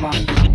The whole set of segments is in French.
Bye.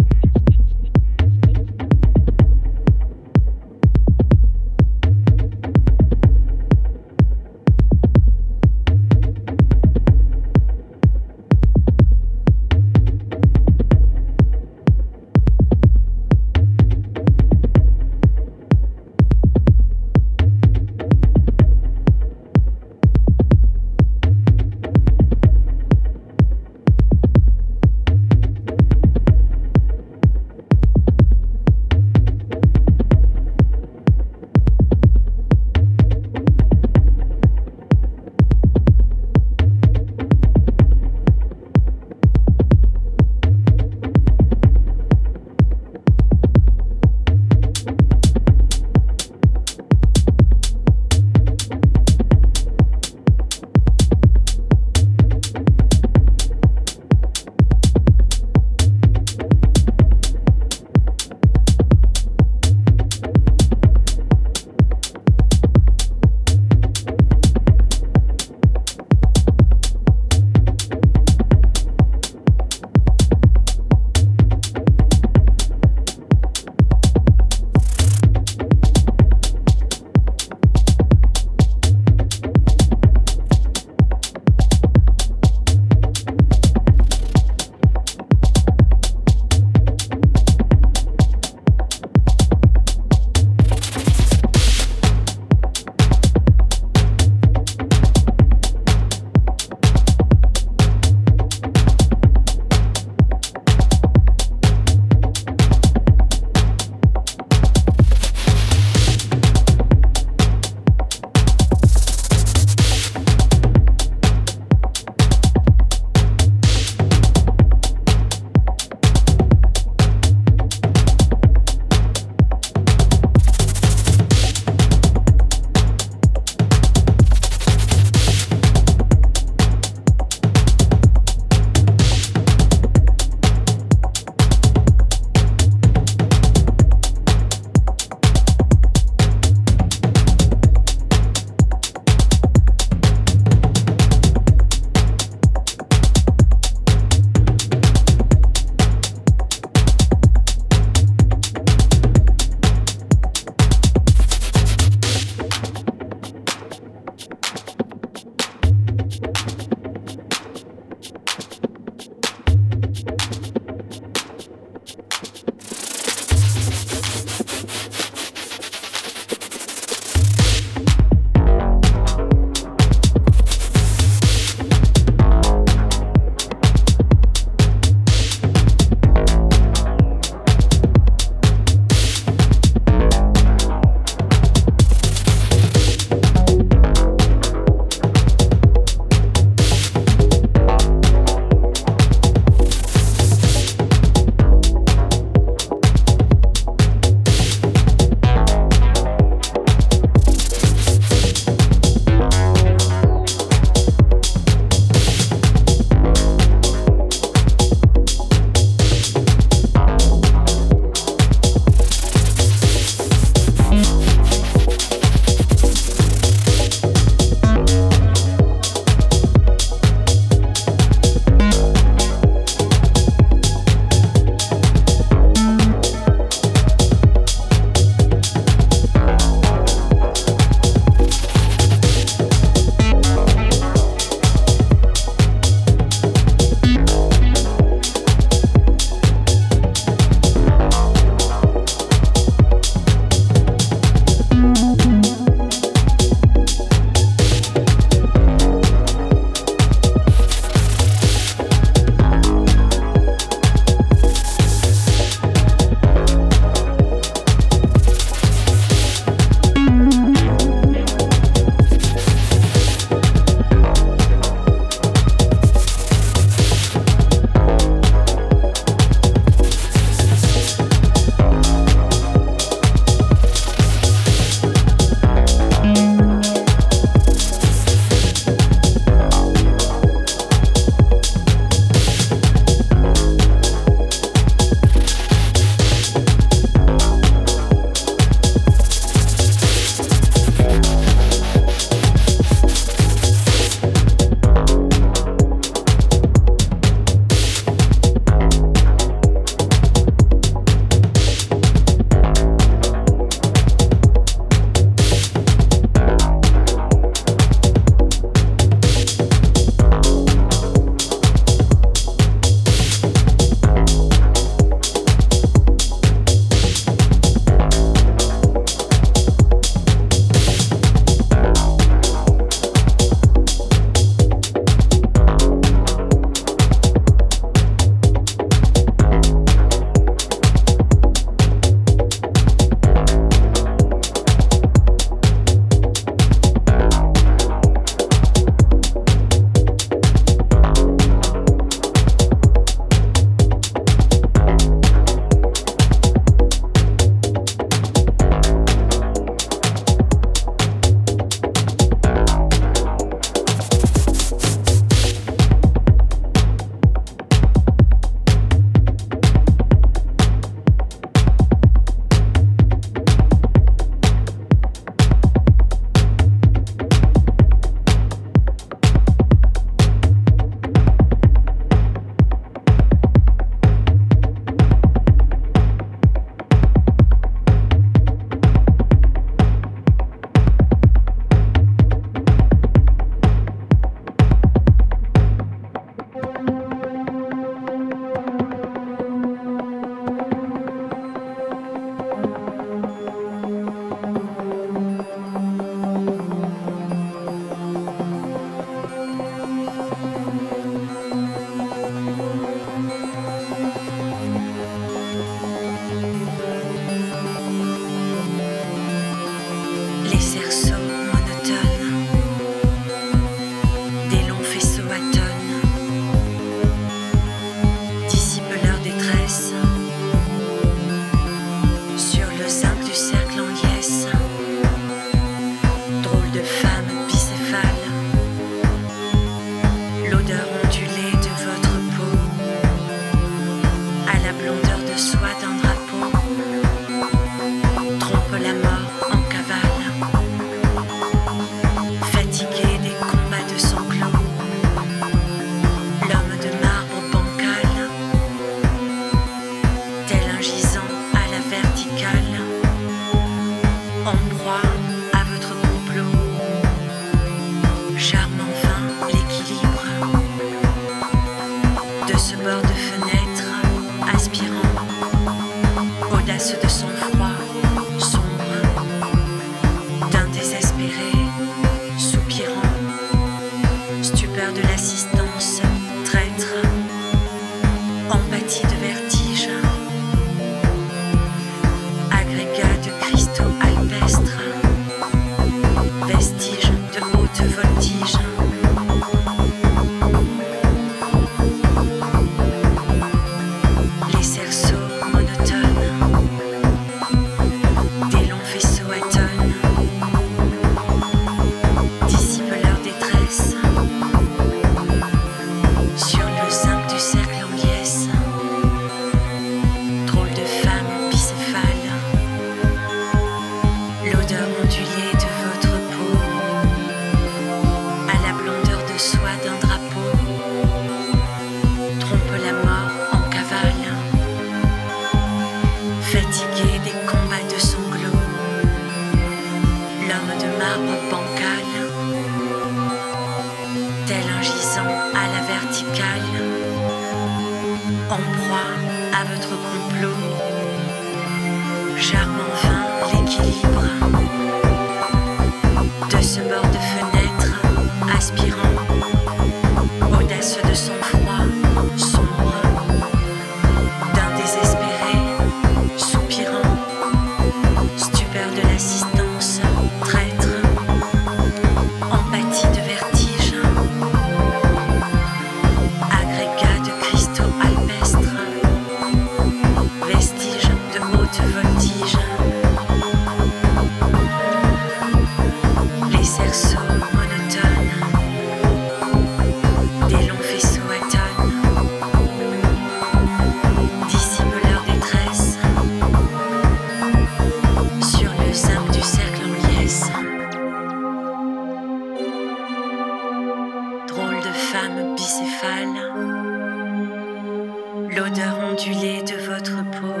l'odeur ondulée de votre peau,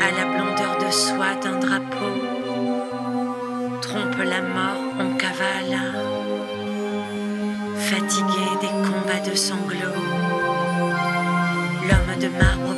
à la blondeur de soie d'un drapeau, trompe la mort, en cavale, fatigué des combats de sanglots, l'homme de marbre